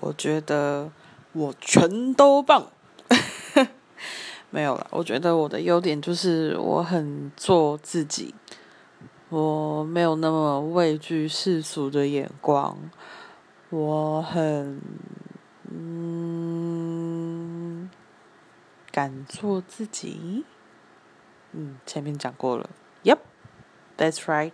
我觉得我全都棒。没有了我觉得我的优点就是我很做自己。我没有那么畏惧世俗的眼光。我很嗯敢做自己。嗯前面讲过了。Yep that's right